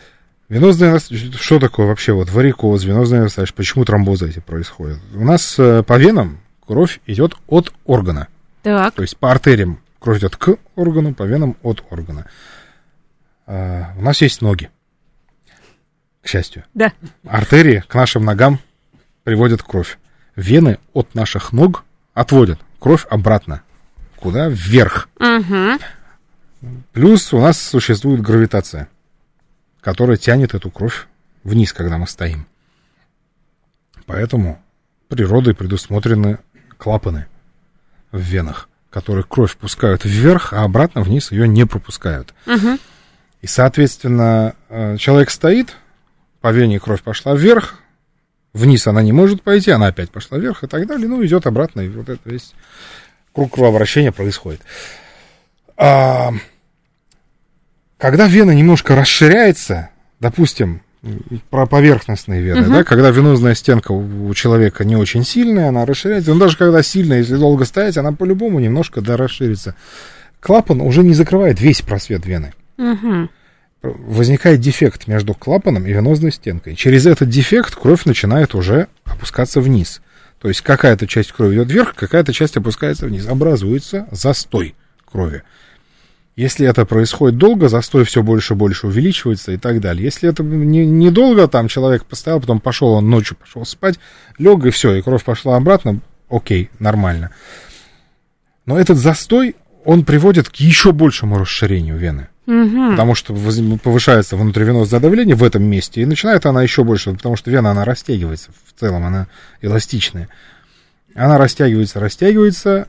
Венозная что такое вообще вот варикоз, венозная недостаточность, почему тромбозы эти происходят? У нас э, по венам кровь идет от органа. Так. То есть по артериям кровь идет к органу, по венам от органа. А, у нас есть ноги, к счастью. Да. Артерии к нашим ногам приводят кровь. Вены от наших ног отводят кровь обратно. Куда? Вверх. Угу. Плюс у нас существует гравитация, которая тянет эту кровь вниз, когда мы стоим. Поэтому природой предусмотрены клапаны в венах, которые кровь пускают вверх, а обратно вниз ее не пропускают. Угу. И, соответственно, э, человек стоит, по вене кровь пошла вверх, вниз она не может пойти, она опять пошла вверх и так далее, ну, идет обратно, и вот это весь круг кровообращения происходит. А, когда вена немножко расширяется, допустим, про поверхностные вены, uh-huh. да, когда венозная стенка у человека не очень сильная, она расширяется, но даже когда сильная, если долго стоять, она по-любому немножко да, расширится. Клапан уже не закрывает весь просвет вены. Uh-huh. Возникает дефект между клапаном и венозной стенкой. Через этот дефект кровь начинает уже опускаться вниз. То есть какая-то часть крови идет вверх, какая-то часть опускается вниз. Образуется застой крови. Если это происходит долго, застой все больше и больше увеличивается и так далее. Если это не, недолго, там человек поставил, потом пошел, он ночью пошел спать, лег и все, и кровь пошла обратно, окей, нормально. Но этот застой, он приводит к еще большему расширению вены. Угу. Потому что повышается внутривенозное давление в этом месте, и начинает она еще больше, потому что вена, она растягивается в целом, она эластичная. Она растягивается, растягивается,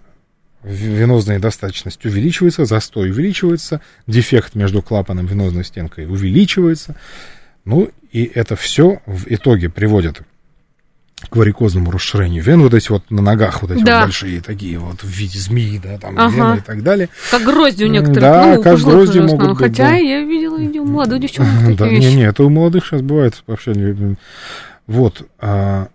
венозная достаточность увеличивается, застой увеличивается, дефект между клапаном и венозной стенкой увеличивается. Ну, и это все в итоге приводит к варикозному расширению вен, вот эти вот на ногах, вот эти да. вот большие такие вот в виде змеи, да, там ага. вены и так далее. Как грозди у некоторых. Да, ну, как грозди могут быть. Хотя да. я видела видео молодых девчонок Да, не, не, это у молодых сейчас бывает вообще. Вот. А,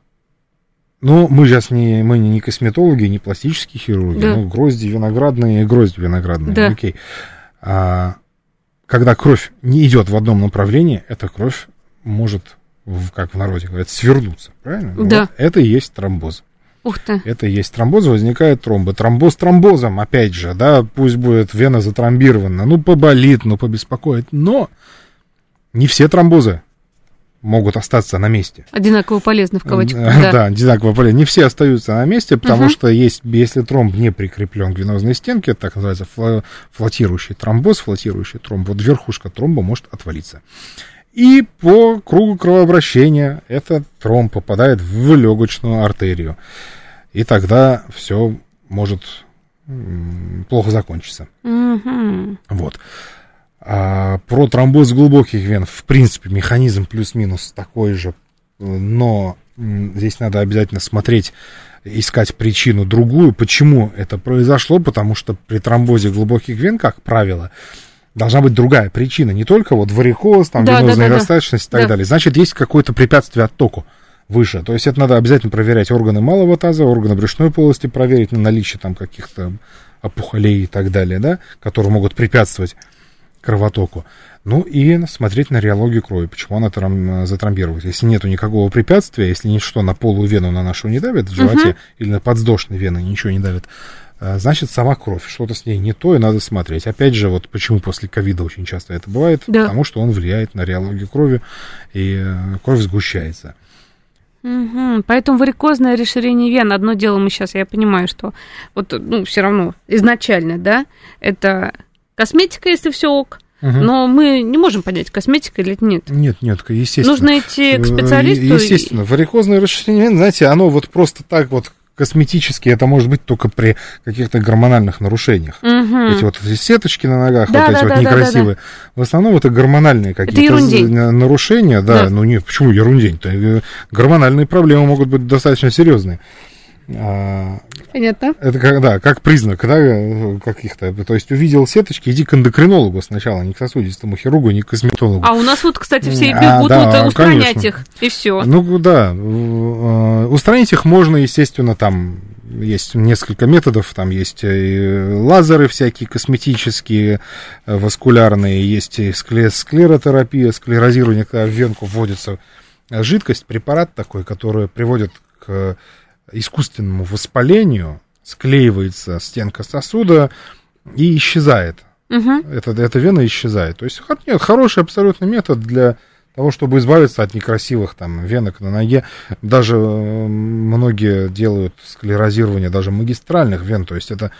но мы сейчас не, мы не косметологи, не пластические хирурги. Да. Ну, грозди виноградные, грозди виноградные. Да. Окей. А, когда кровь не идет в одном направлении, эта кровь может, как в народе говорят, свернуться. Правильно? Да. Вот это и есть тромбоз. Ух ты. Это и есть тромбоз, возникает тромбы. Тромбоз тромбозом, опять же, да, пусть будет вена затромбирована, ну, поболит, ну, побеспокоит, но не все тромбозы могут остаться на месте. Одинаково полезны в кавычках. Да, да одинаково полезны. Не все остаются на месте, потому угу. что есть, если тромб не прикреплен к венозной стенке, так называется флотирующий тромбоз, флотирующий тромб, вот верхушка тромба может отвалиться. И по кругу кровообращения этот тромб попадает в легочную артерию. И тогда все может плохо закончиться. Угу. Вот. А, про тромбоз глубоких вен, в принципе, механизм плюс-минус такой же, но здесь надо обязательно смотреть, искать причину другую. Почему это произошло? Потому что при тромбозе глубоких вен, как правило, должна быть другая причина. Не только вот варикоз, там, да, венозная да, да, недостаточность да. и так да. далее. Значит, есть какое-то препятствие оттоку выше. То есть это надо обязательно проверять органы малого таза, органы брюшной полости, проверить на наличие там каких-то опухолей и так далее, да, которые могут препятствовать кровотоку. Ну и смотреть на реологию крови, почему она там затромбирует. Если нету никакого препятствия, если ничто на полую вену на нашу не давит в животе, uh-huh. или на подвздошной вены ничего не давит, значит, сама кровь, что-то с ней не то, и надо смотреть. Опять же, вот почему после ковида очень часто это бывает, да. потому что он влияет на реологию крови, и э, кровь сгущается. Угу. Поэтому варикозное расширение вен, одно дело мы сейчас, я понимаю, что вот, ну, все равно изначально, да, это косметика, если все ок. Угу. Но мы не можем понять, косметика или нет. Нет, нет, естественно. Нужно идти к специалисту. Естественно. Варикозное расширение, знаете, оно вот просто так вот косметически это может быть только при каких-то гормональных нарушениях. Угу. Эти вот эти сеточки на ногах, да, вот да, эти да, вот некрасивые. Да, да, да. В основном это гормональные какие-то нарушения. Да, да, ну нет, почему ерундень-то? Э, гормональные проблемы могут быть достаточно серьезные. Понятно. Это как, да, как признак да, каких-то. То есть увидел сеточки, иди к эндокринологу сначала, не к сосудистому хирургу, не к косметологу. А у нас вот, кстати, все бегут а, да, устранять конечно. их, и все. Ну да, э, устранить их можно, естественно, там есть несколько методов, там есть и лазеры всякие косметические, э, васкулярные, есть и склеротерапия, склерозирование, когда в венку вводится жидкость, препарат такой, который приводит к искусственному воспалению склеивается стенка сосуда и исчезает. Угу. Это, эта вена исчезает. То есть нет, хороший абсолютно метод для того, чтобы избавиться от некрасивых там венок на ноге. Даже э, многие делают склерозирование даже магистральных вен. То есть это,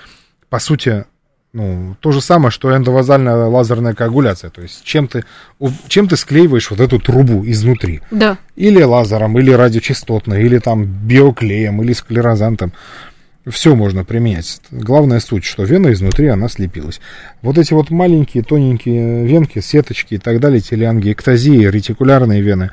по сути, Ну, то же самое, что эндовазальная лазерная коагуляция. То есть чем ты, чем ты склеиваешь вот эту трубу изнутри. Да. Или лазером, или радиочастотной, или там биоклеем, или склерозантом. Все можно применять. Главная суть, что вена изнутри, она слепилась. Вот эти вот маленькие, тоненькие венки, сеточки и так далее, телеангиэктазии, ретикулярные вены,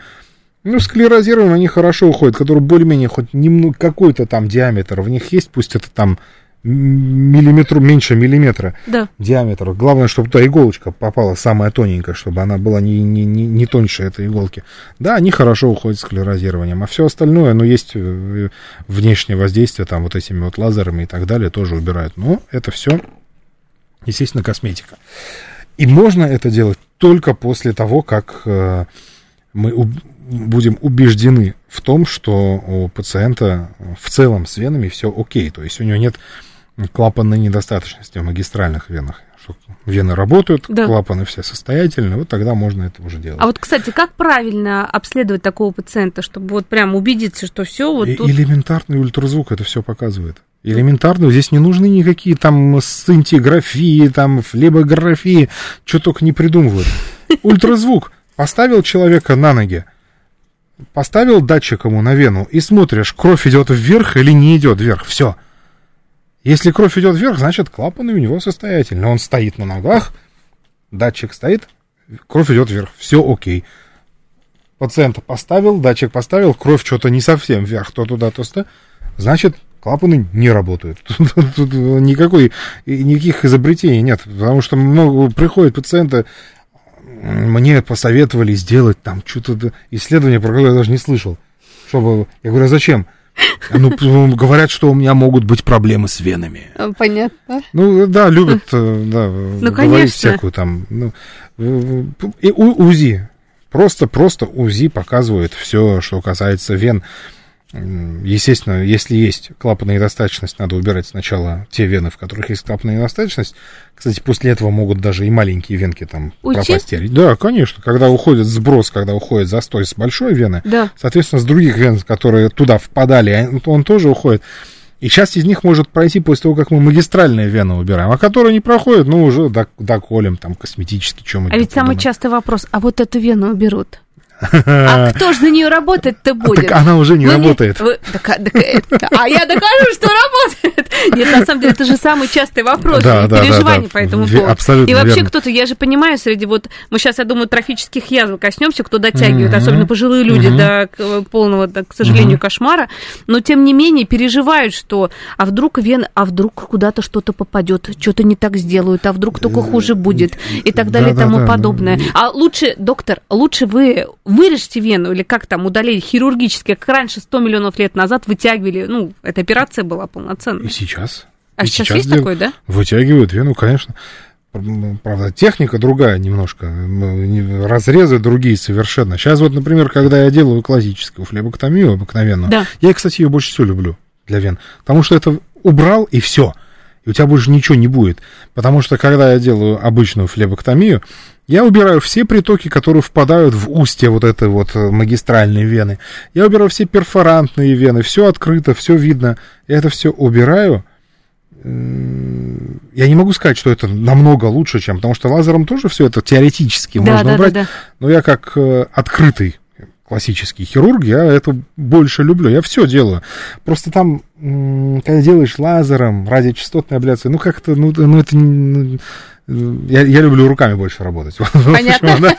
ну, склерозированные, они хорошо уходят, которые более-менее хоть немного, какой-то там диаметр в них есть, пусть это там миллиметру, меньше миллиметра да. диаметра. Главное, чтобы туда иголочка попала самая тоненькая, чтобы она была не, не, не, не тоньше этой иголки. Да, они хорошо уходят склерозированием, а все остальное, ну, есть э, внешнее воздействие, там, вот этими вот лазерами и так далее, тоже убирают. Но это все, естественно, косметика. И можно это делать только после того, как э, мы у, будем убеждены в том, что у пациента в целом с венами все окей, то есть у него нет клапанной недостаточности в магистральных венах. Что вены работают, да. клапаны все состоятельны, вот тогда можно это уже делать. А вот, кстати, как правильно обследовать такого пациента, чтобы вот прям убедиться, что все вот тут... Элементарный ультразвук это все показывает. Элементарно, здесь не нужны никакие там сцинтиграфии, там флебографии, что только не придумывают. Ультразвук. Поставил человека на ноги, поставил датчик ему на вену и смотришь, кровь идет вверх или не идет вверх. Все. Если кровь идет вверх, значит клапаны у него состоятельны. Он стоит на ногах, датчик стоит, кровь идет вверх. Все окей. Пациента поставил, датчик поставил, кровь что-то не совсем вверх, то туда, то сюда. Значит, клапаны не работают. Тут, никакой, никаких изобретений нет. Потому что много приходят пациенты, мне посоветовали сделать там что-то исследование, про которое я даже не слышал. Чтобы... Я говорю, а зачем? Ну, говорят, что у меня могут быть проблемы с венами. А, понятно. Ну, да, любят э, да, ну, говорить конечно. всякую там. Ну, и УЗИ. Просто, просто УЗИ показывает все, что касается вен. Естественно, если есть клапанная недостаточность, надо убирать сначала те вены, в которых есть клапанная недостаточность. Кстати, после этого могут даже и маленькие венки там Уйти? пропастерить. Да, конечно. Когда уходит сброс, когда уходит застой с большой вены, да. соответственно, с других вен, которые туда впадали, он тоже уходит. И часть из них может пройти после того, как мы магистральные вены убираем, а которые не проходят, ну, уже доколем, там, косметически, чем-то. А ведь самый частый вопрос, а вот эту вену уберут? А кто же за нее работать-то будет? Так она уже не вы работает. Мне, вы, так, так, а я докажу, что работает. Нет, на самом деле, это же самый частый вопрос. Да, да, переживаний да, да. по этому поводу. Абсолютно И вообще кто-то, я же понимаю, среди вот, мы сейчас, я думаю, трофических язв коснемся, кто дотягивает, mm-hmm. особенно пожилые люди, mm-hmm. до э, полного, до, к сожалению, mm-hmm. кошмара, но тем не менее переживают, что а вдруг вен, а вдруг куда-то что-то попадет, что-то не так сделают, а вдруг только хуже будет и так далее да, и тому подобное. А лучше, доктор, лучше вы вырежьте вену или как там удалить хирургически, как раньше 100 миллионов лет назад вытягивали, ну, эта операция была полноценная. И сейчас. А и сейчас, сейчас есть дел... такое, да? Вытягивают вену, конечно. Правда, техника другая немножко, разрезы другие совершенно. Сейчас вот, например, когда я делаю классическую флебоктомию обыкновенную, да. я, кстати, ее больше всего люблю для вен, потому что это убрал и все, и у тебя больше ничего не будет. Потому что когда я делаю обычную флебоктомию, я убираю все притоки, которые впадают в устье вот этой вот э, магистральной вены. Я убираю все перфорантные вены, все открыто, все видно. Я это все убираю. Я не могу сказать, что это намного лучше, чем, потому что лазером тоже все это теоретически да, можно да, убрать. Да, да. Но я как э, открытый классический хирург, я это больше люблю. Я все делаю. Просто там, когда делаешь лазером, радиочастотной абляцией, ну как-то, ну, ну это ну, я, я люблю руками больше работать. Понятно.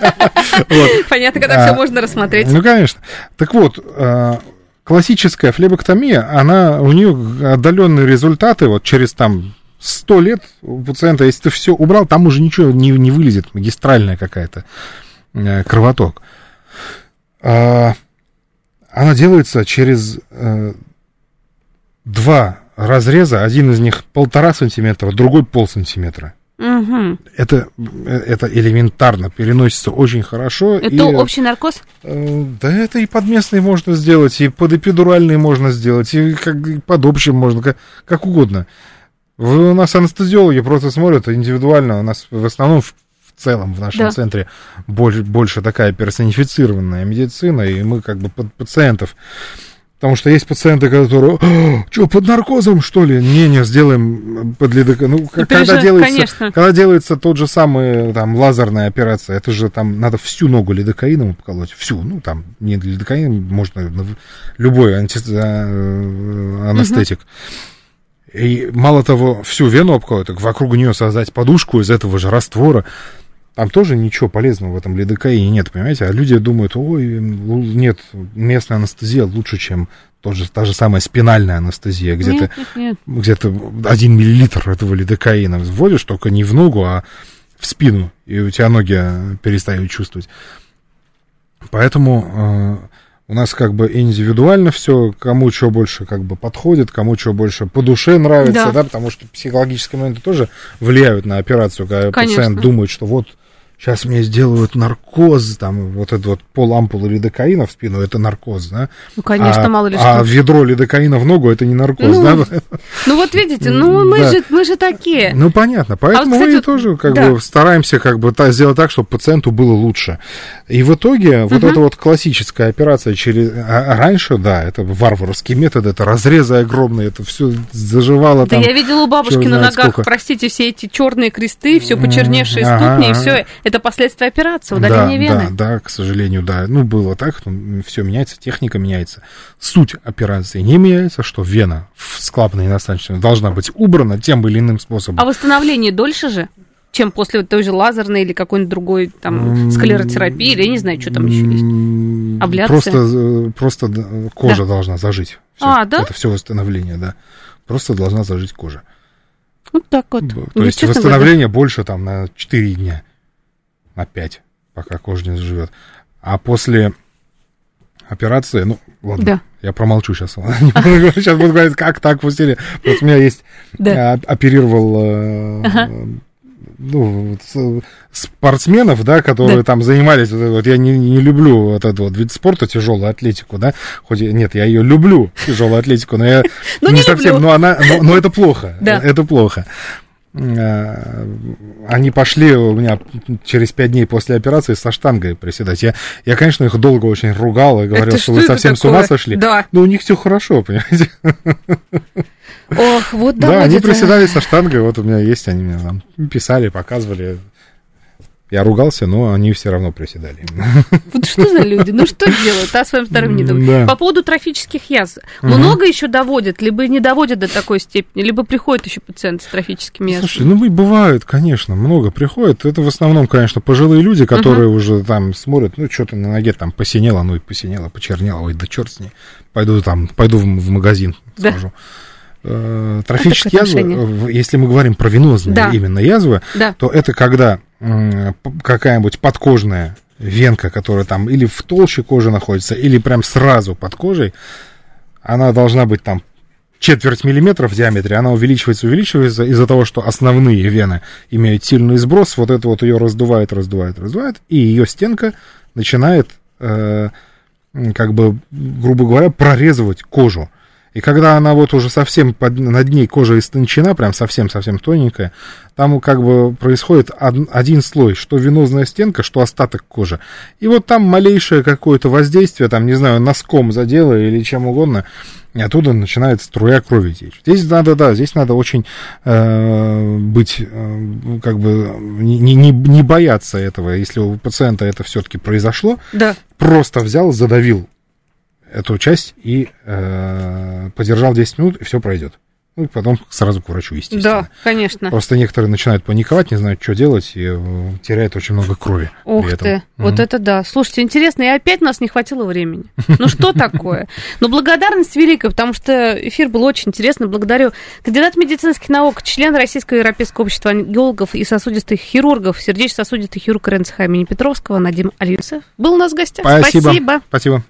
Понятно, когда все а, можно рассмотреть. Ну, конечно. Так вот, а, классическая флебоктомия, она, у нее отдаленные результаты, вот через там сто лет у пациента, если ты все убрал, там уже ничего не, не вылезет, магистральная какая-то э, кровоток. А, она делается через э, два разреза, один из них полтора сантиметра, другой пол сантиметра. Угу. Это, это элементарно переносится очень хорошо. Это и, общий наркоз? Э, да это и подместный можно сделать, и под эпидуральный можно сделать, и, как, и под общим можно, как, как угодно. Вы, у нас анестезиологи просто смотрят индивидуально, у нас в основном в целом в нашем да. центре больше, больше такая персонифицированная медицина, и мы как бы под пациентов Потому что есть пациенты, которые, что, под наркозом, что ли? Не-не, сделаем под лидокаином. Ну, когда, переж- делается, конечно. когда делается тот же самый, там, лазерная операция, это же там надо всю ногу лидокаином поколоть, всю, ну, там, не лидокаин, можно любой анти- э, анестетик. И мало того, всю вену обколоть, так вокруг нее создать подушку из этого же раствора. Там тоже ничего полезного в этом лидокаине нет, понимаете? А люди думают, ой, нет, местная анестезия лучше, чем тот же, та же самая спинальная анестезия, где Нет, ты нет, нет. где-то один миллилитр этого лидокаина вводишь, только не в ногу, а в спину, и у тебя ноги э, перестают чувствовать. Поэтому э, у нас как бы индивидуально все, кому что больше как бы подходит, кому что больше по душе нравится, Да. да, потому что психологические моменты тоже влияют на операцию, когда Конечно. пациент думает, что вот сейчас мне сделают наркоз, там вот этот вот пол ампулы лидокаина в спину, это наркоз, да? Ну, конечно, а, мало ли а что. ведро лидокаина в ногу, это не наркоз, Ну, да? Ну вот видите, ну мы Да. же мы же такие. Ну, понятно. Поэтому кстати, мы вот- тоже как да. бы стараемся как бы та- сделать так, чтобы пациенту было лучше. И в итоге вот эта вот классическая операция через... а- а раньше, да, это варварский метод, это разрезы огромные, это все заживало Да там. я видела у бабушки на ногах, сколько. простите, все эти черные кресты, все почерневшие Ага, ступни, и все это последствия операции, Да, удаление вены. да, да, к сожалению, да. Ну, было так, все меняется, техника меняется. Суть операции не меняется, что вена в склапной настойчивости должна быть убрана тем или иным способом. А восстановление дольше же, чем после той же лазерной или какой-нибудь другой там склеротерапии, или я не знаю, что там еще есть. Абляция? Просто, э, просто кожа должна зажить. Всё. А, да? Это все восстановление, да. Просто должна зажить кожа. Вот так вот. То Ну, есть восстановление больше там на 4 дня, на 5, пока кожа не заживет. А после операции, ну, ладно, Да. я промолчу сейчас. Сейчас буду говорить, как так пустили. Вот у меня есть, я оперировал э, ну, спортсменов, да, которые Да. там занимались, вот, вот я не, не люблю вот этот вот вид спорта, тяжелую атлетику, да, хоть нет, я ее люблю, тяжелую атлетику, но я Ну, не, совсем, но она, но, это плохо, это плохо. А, Они пошли у меня через пять дней после операции со штангой приседать. Я, я, конечно, их долго очень ругал и говорил, Это что что вы совсем с ума такое? сошли. Да. Но у них все хорошо, понимаете? Ох, вот Да, они доводит, а. приседали со штангой, вот у меня есть, они мне там писали, показывали. Я ругался, но они все равно приседали. Вот что за люди? Ну что делают? А своем здоровье не думают. Да. По поводу трофических язв. Много еще доводят, либо не доводят до такой степени, либо приходят еще пациенты с трофическими язвами. Слушай, ну и бывают, конечно, много приходит. Это в основном, конечно, пожилые люди, которые уже там смотрят, ну что-то на ноге там посинело, ну и посинело, почернело, ой, да черт с ней. Пойду там, пойду в, магазин Да. схожу. Э, Трофические такое язвы, э, если мы говорим про венозные Да. именно язвы, Да. то это когда какая-нибудь подкожная венка, которая там или в толще кожи находится, или прям сразу под кожей, она должна быть там четверть миллиметра в диаметре, она увеличивается, увеличивается из-за того, что основные вены имеют сильный сброс, вот это вот ее раздувает, раздувает, раздувает, и ее стенка начинает, э, как бы, грубо говоря, прорезывать кожу. И когда она вот уже совсем под, над ней кожа истончена, прям совсем-совсем тоненькая, там как бы происходит од- один слой, что венозная стенка, что остаток кожи. И вот там малейшее какое-то воздействие, там, не знаю, носком задело или чем угодно, и оттуда начинает струя крови течь. Здесь надо, да, здесь надо очень э, быть, э, как бы, не, не, не бояться этого. Если у пациента это все-таки произошло, Да. просто взял, задавил эту часть и э, подержал 10 минут, и все пройдет. Ну, и потом сразу к врачу, естественно. Да, конечно. Просто некоторые начинают паниковать, не знают, что делать, и э, теряют очень много крови. Ух ты, вот это да. Слушайте, интересно, и опять у нас не хватило времени. Ну что такое? Но благодарность великая, потому что эфир был очень интересный. Благодарю кандидат медицинских наук, член Российского европейского общества ангиологов и сосудистых хирургов, сердечно-сосудистый хирург РНЦХ имени Петровского Надим Алисов. Был у нас в гостях. Спасибо. Спасибо. Спасибо.